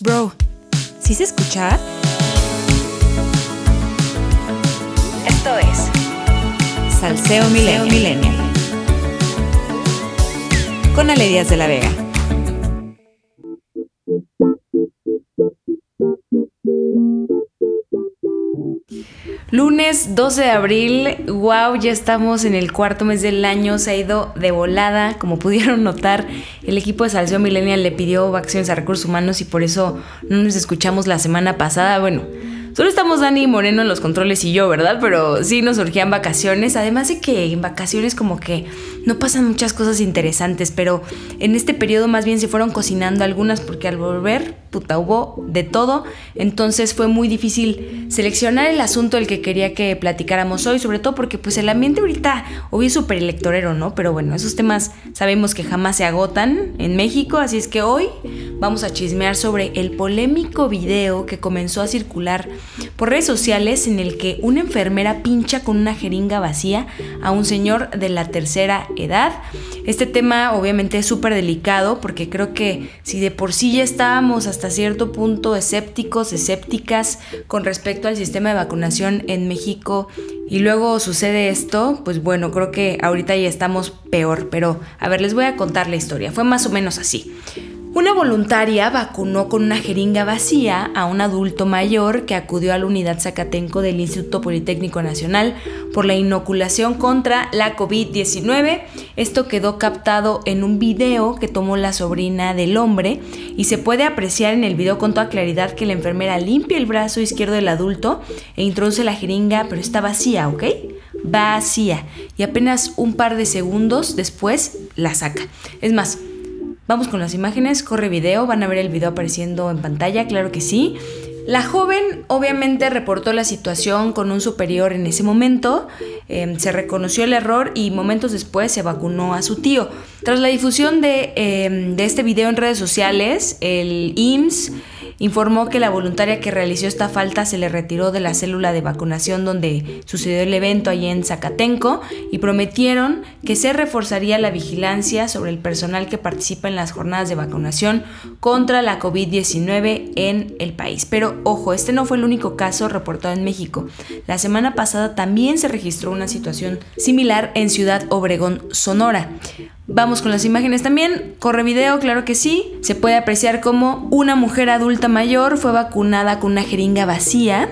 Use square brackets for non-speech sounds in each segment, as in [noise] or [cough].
Bro, ¿sí se escucha? Esto es Salseo Milenio. Con Ale Díaz de la Vega. Lunes 12 de abril, wow, ya estamos en el cuarto mes del año, se ha ido de volada, como pudieron notar, el equipo de Salseo Millennial le pidió vacaciones a recursos humanos y por eso no nos escuchamos la semana pasada, bueno, Solo estamos Dani Moreno en los controles y yo, ¿verdad? Pero sí nos surgían vacaciones. Además de que en vacaciones como que no pasan muchas cosas interesantes, pero en este periodo más bien se fueron cocinando algunas porque al volver, puta, hubo de todo. Entonces fue muy difícil seleccionar el asunto del que quería que platicáramos hoy, sobre todo porque pues el ambiente ahorita hoy es súper electorero, ¿no? Pero bueno, esos temas sabemos que jamás se agotan en México, así es que hoy vamos a chismear sobre el polémico video que comenzó a circular por redes sociales en el que una enfermera pincha con una jeringa vacía a un señor de la tercera edad. Este tema obviamente es súper delicado porque creo que si de por sí ya estábamos hasta cierto punto escépticos, escépticas con respecto al sistema de vacunación en México y luego sucede esto, pues bueno, creo que ahorita ya estamos peor, pero a ver, les voy a contar la historia. Fue más o menos así. Una voluntaria vacunó con una jeringa vacía a un adulto mayor que acudió a la unidad Zacatenco del Instituto Politécnico Nacional por la inoculación contra la COVID-19. Esto quedó captado en un video que tomó la sobrina del hombre y se puede apreciar en el video con toda claridad que la enfermera limpia el brazo izquierdo del adulto e introduce la jeringa, pero está vacía, ¿ok? Vacía. Y apenas un par de segundos después la saca. Es más, Vamos con las imágenes, corre video, van a ver el video apareciendo en pantalla, claro que sí. La joven obviamente reportó la situación con un superior en ese momento, em, se reconoció el error y momentos después se vacunó a su tío. Tras la difusión de, em, de este video en redes sociales, el IMSS informó que la voluntaria que realizó esta falta se le retiró de la célula de vacunación donde sucedió el evento allí en Zacatenco y prometieron que se reforzaría la vigilancia sobre el personal que participa en las jornadas de vacunación contra la COVID-19 en el país. Pero ojo, este no fue el único caso reportado en México. La semana pasada también se registró una situación similar en Ciudad Obregón, Sonora. Vamos con las imágenes también. Corre video, claro que sí. Se puede apreciar como una mujer adulta mayor fue vacunada con una jeringa vacía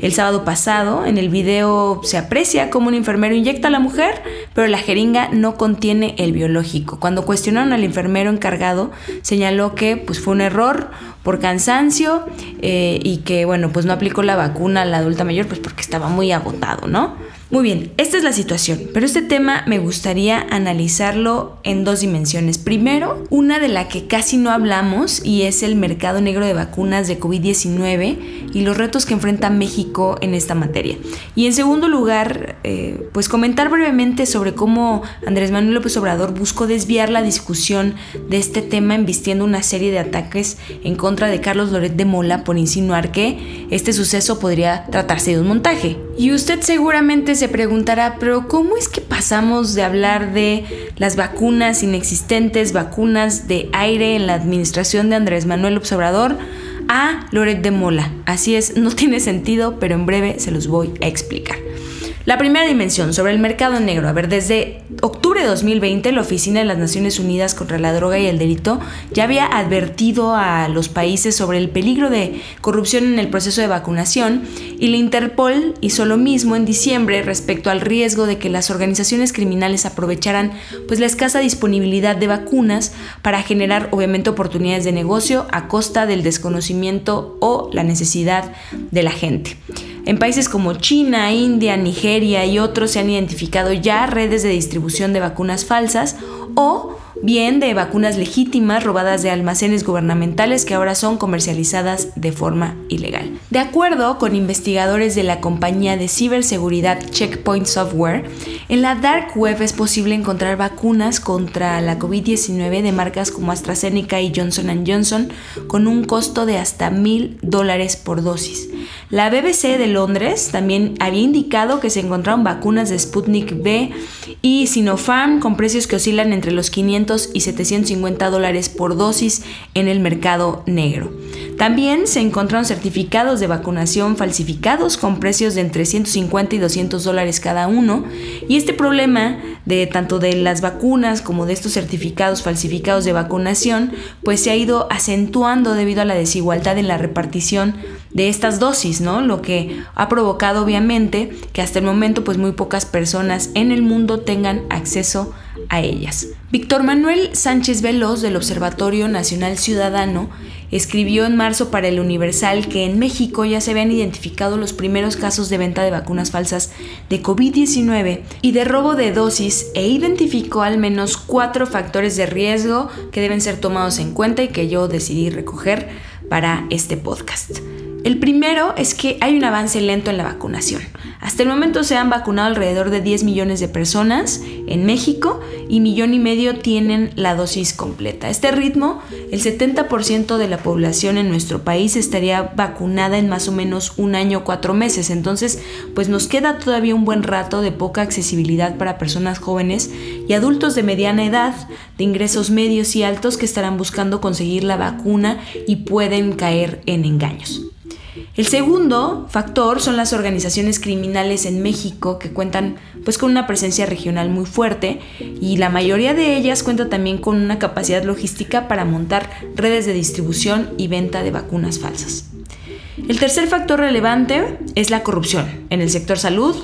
el sábado pasado. En el video se aprecia como un enfermero inyecta a la mujer, pero la jeringa no contiene el biológico. Cuando cuestionaron al enfermero encargado, señaló que pues, fue un error por cansancio eh, y que bueno, pues no aplicó la vacuna a la adulta mayor pues porque estaba muy agotado, ¿no? Muy bien, esta es la situación, pero este tema me gustaría analizarlo en dos dimensiones. Primero, una de la que casi no hablamos y es el mercado negro de vacunas de COVID-19 y los retos que enfrenta México en esta materia. Y en segundo lugar, eh, pues comentar brevemente sobre cómo Andrés Manuel López Obrador buscó desviar la discusión de este tema embistiendo una serie de ataques en contra de Carlos Loret de Mola por insinuar que este suceso podría tratarse de un montaje. Y usted seguramente se preguntará, pero ¿cómo es que pasamos de hablar de las vacunas inexistentes, vacunas de aire en la administración de Andrés Manuel Observador a Loret de Mola? Así es, no [laughs] tiene sentido, pero en breve se los voy a explicar. La primera dimensión sobre el mercado negro. A ver, desde octubre de 2020 la Oficina de las Naciones Unidas contra la Droga y el Delito ya había advertido a los países sobre el peligro de corrupción en el proceso de vacunación y la Interpol hizo lo mismo en diciembre respecto al riesgo de que las organizaciones criminales aprovecharan pues la escasa disponibilidad de vacunas para generar obviamente oportunidades de negocio a costa del desconocimiento o la necesidad de la gente. En países como China, India, Nigeria y otros se han identificado ya redes de distribución de vacunas falsas o bien de vacunas legítimas robadas de almacenes gubernamentales que ahora son comercializadas de forma ilegal. De acuerdo con investigadores de la compañía de ciberseguridad Checkpoint Software, en la dark web es posible encontrar vacunas contra la COVID-19 de marcas como AstraZeneca y Johnson Johnson con un costo de hasta mil dólares por dosis. La BBC de Londres también había indicado que se encontraron vacunas de Sputnik V y Sinopharm con precios que oscilan entre los 500 600 y 750 dólares por dosis en el mercado negro. También se encontraron certificados de vacunación falsificados con precios de entre 150 y 200 dólares cada uno. Y este problema de tanto de las vacunas como de estos certificados falsificados de vacunación, pues se ha ido acentuando debido a la desigualdad en la repartición de estas dosis, ¿no? Lo que ha provocado obviamente que hasta el momento pues muy pocas personas en el mundo tengan acceso a ellas. Víctor Manuel Sánchez Veloz del Observatorio Nacional Ciudadano escribió en marzo para el Universal que en México ya se habían identificado los primeros casos de venta de vacunas falsas de COVID-19 y de robo de dosis e identificó al menos cuatro factores de riesgo que deben ser tomados en cuenta y que yo decidí recoger para este podcast. El primero es que hay un avance lento en la vacunación. Hasta el momento se han vacunado alrededor de 10 millones de personas en México y millón y medio tienen la dosis completa. Este ritmo, el 70% de la población en nuestro país estaría vacunada en más o menos un año o cuatro meses. Entonces, pues nos queda todavía un buen rato de poca accesibilidad para personas jóvenes y adultos de mediana edad, de ingresos medios y altos que estarán buscando conseguir la vacuna y pueden caer en engaños. El segundo factor son las organizaciones criminales en México que cuentan pues con una presencia regional muy fuerte y la mayoría de ellas cuenta también con una capacidad logística para montar redes de distribución y venta de vacunas falsas. El tercer factor relevante es la corrupción en el sector salud,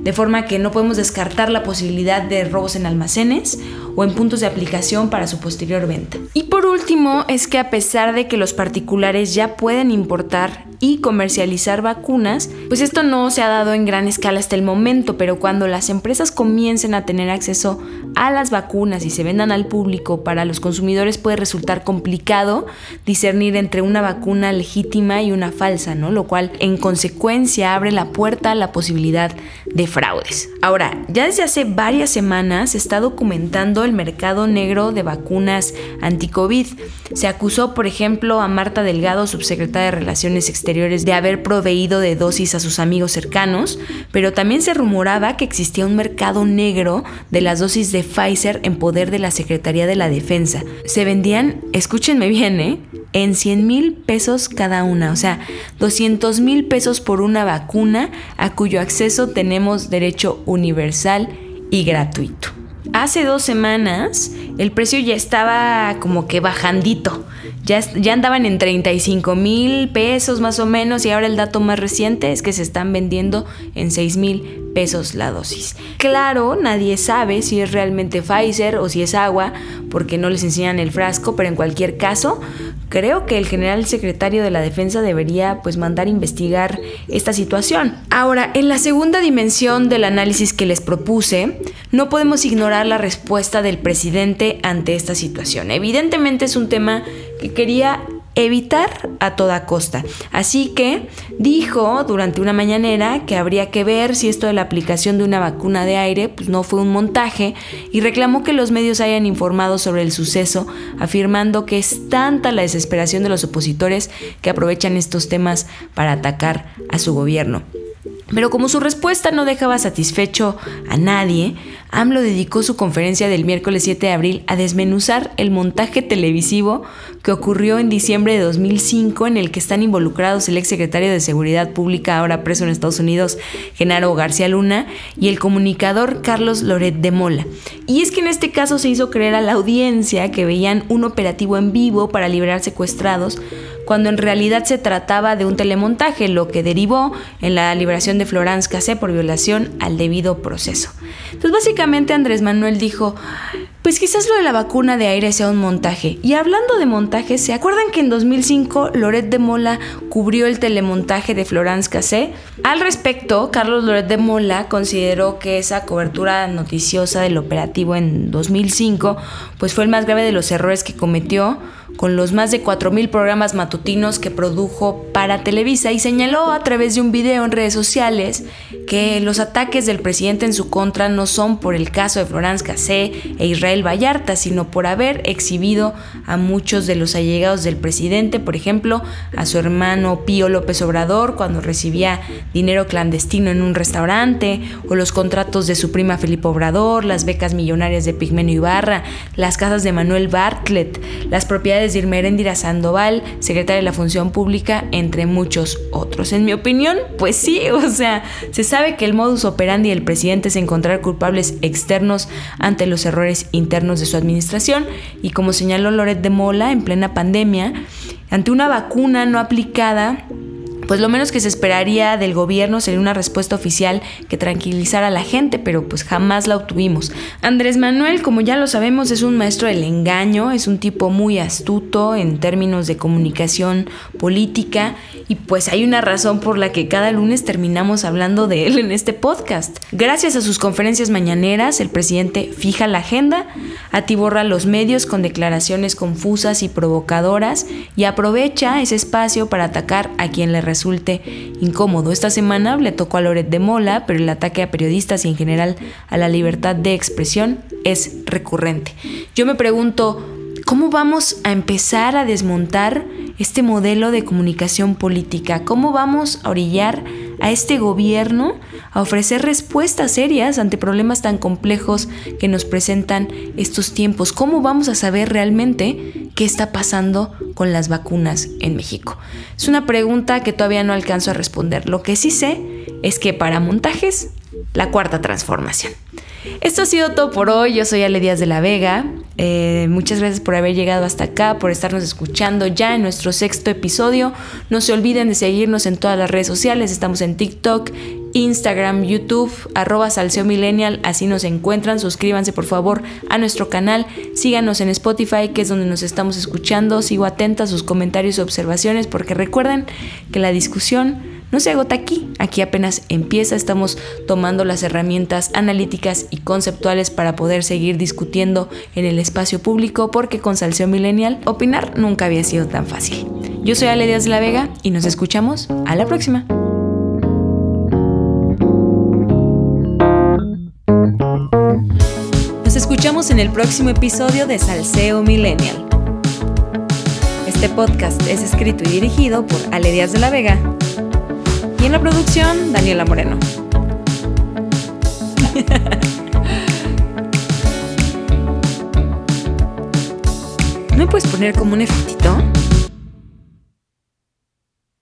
de forma que no podemos descartar la posibilidad de robos en almacenes o en puntos de aplicación para su posterior venta. Y por último, es que a pesar de que los particulares ya pueden importar y comercializar vacunas, pues esto no se ha dado en gran escala hasta el momento, pero cuando las empresas comiencen a tener acceso a las vacunas y se vendan al público, para los consumidores puede resultar complicado discernir entre una vacuna legítima y una falsa, ¿no? Lo cual en consecuencia abre la puerta a la posibilidad de fraudes. Ahora, ya desde hace varias semanas se está documentando el mercado negro de vacunas anti-COVID. Se acusó, por ejemplo, a Marta Delgado, subsecretaria de Relaciones Exteriores, de haber proveído de dosis a sus amigos cercanos, pero también se rumoraba que existía un mercado negro de las dosis de Pfizer en poder de la Secretaría de la Defensa. Se vendían, escúchenme bien, ¿eh? en 100 mil pesos cada una, o sea, 200 mil pesos por una vacuna a cuyo acceso tenemos derecho universal y gratuito. Hace dos semanas el precio ya estaba como que bajandito. Ya, ya andaban en 35 mil pesos más o menos y ahora el dato más reciente es que se están vendiendo en 6 mil pesos la dosis. Claro, nadie sabe si es realmente Pfizer o si es agua, porque no les enseñan el frasco, pero en cualquier caso, creo que el general secretario de la Defensa debería pues mandar investigar esta situación. Ahora, en la segunda dimensión del análisis que les propuse, no podemos ignorar la respuesta del presidente ante esta situación. Evidentemente es un tema que quería evitar a toda costa. Así que dijo durante una mañanera que habría que ver si esto de la aplicación de una vacuna de aire pues no fue un montaje y reclamó que los medios hayan informado sobre el suceso, afirmando que es tanta la desesperación de los opositores que aprovechan estos temas para atacar a su gobierno. Pero como su respuesta no dejaba satisfecho a nadie, AMLO dedicó su conferencia del miércoles 7 de abril a desmenuzar el montaje televisivo que ocurrió en diciembre de 2005 en el que están involucrados el exsecretario de Seguridad Pública, ahora preso en Estados Unidos, Genaro García Luna, y el comunicador Carlos Loret de Mola. Y es que en este caso se hizo creer a la audiencia que veían un operativo en vivo para liberar secuestrados, cuando en realidad se trataba de un telemontaje, lo que derivó en la liberación de Florence Cassé por violación al debido proceso. Entonces básicamente Andrés Manuel dijo, pues quizás lo de la vacuna de aire sea un montaje. Y hablando de montaje, ¿se acuerdan que en 2005 Loret de Mola cubrió el telemontaje de Florence Cassé? Al respecto, Carlos Loret de Mola consideró que esa cobertura noticiosa del operativo en 2005 pues fue el más grave de los errores que cometió con los más de 4.000 programas matutinos que produjo para Televisa y señaló a través de un video en redes sociales que los ataques del presidente en su contra no son por el caso de Florence Cassé e Israel Rafael Vallarta, sino por haber exhibido a muchos de los allegados del presidente, por ejemplo, a su hermano Pío López Obrador cuando recibía dinero clandestino en un restaurante, o los contratos de su prima Felipe Obrador, las becas millonarias de Pigmenio Ibarra, las casas de Manuel Bartlett, las propiedades de Irma Eréndira Sandoval, secretaria de la Función Pública, entre muchos otros. En mi opinión, pues sí, [laughs] o sea, se sabe que el modus operandi del presidente es encontrar culpables externos ante los errores internos de su administración. Y como señaló Loret de Mola en plena pandemia, ante una vacuna no aplicada, pues lo menos que se esperaría del gobierno sería una respuesta oficial que tranquilizara a la gente, pero pues jamás la obtuvimos. Andrés Manuel, como ya lo sabemos, es un maestro del engaño, es un tipo muy astuto en términos de comunicación política y pues hay una razón por la que cada lunes terminamos hablando de él en este podcast. Gracias a sus conferencias mañaneras, el presidente fija la agenda, atiborra los medios con declaraciones confusas y provocadoras y aprovecha ese espacio para atacar a quien le resulte incómodo. Esta semana le tocó a Loret de Mola, pero el ataque a periodistas y en general a la libertad de expresión es recurrente. Yo me pregunto, ¿cómo vamos a empezar a desmontar este modelo de comunicación política? ¿Cómo vamos a orillar a este gobierno a ofrecer respuestas serias ante problemas tan complejos que nos presentan estos tiempos? ¿Cómo vamos a saber realmente qué está pasando con las vacunas en México? Es una pregunta que todavía no alcanzo a responder. Lo que sí sé es que para montajes, la cuarta transformación. Esto ha sido todo por hoy. Yo soy Ale Díaz de la Vega. Eh, muchas gracias por haber llegado hasta acá, por estarnos escuchando ya en nuestro sexto episodio. No se olviden de seguirnos en todas las redes sociales. Estamos en TikTok, Instagram, YouTube, arroba Salseo. Así nos encuentran. Suscríbanse por favor a nuestro canal. Síganos en Spotify, que es donde nos estamos escuchando. Sigo atenta a sus comentarios y observaciones porque recuerden que la discusión no se agota aquí, aquí apenas empieza, estamos tomando las herramientas analíticas y conceptuales para poder seguir discutiendo en el espacio público porque con Salseo Millennial opinar nunca había sido tan fácil. Yo soy Ale Díaz de la Vega y nos escuchamos a la próxima. Escuchamos en el próximo episodio de Salseo Millennial. Este podcast es escrito y dirigido por Ale Díaz de la Vega y en la producción, Daniela Moreno. [laughs] ¿No me puedes poner como un efectito?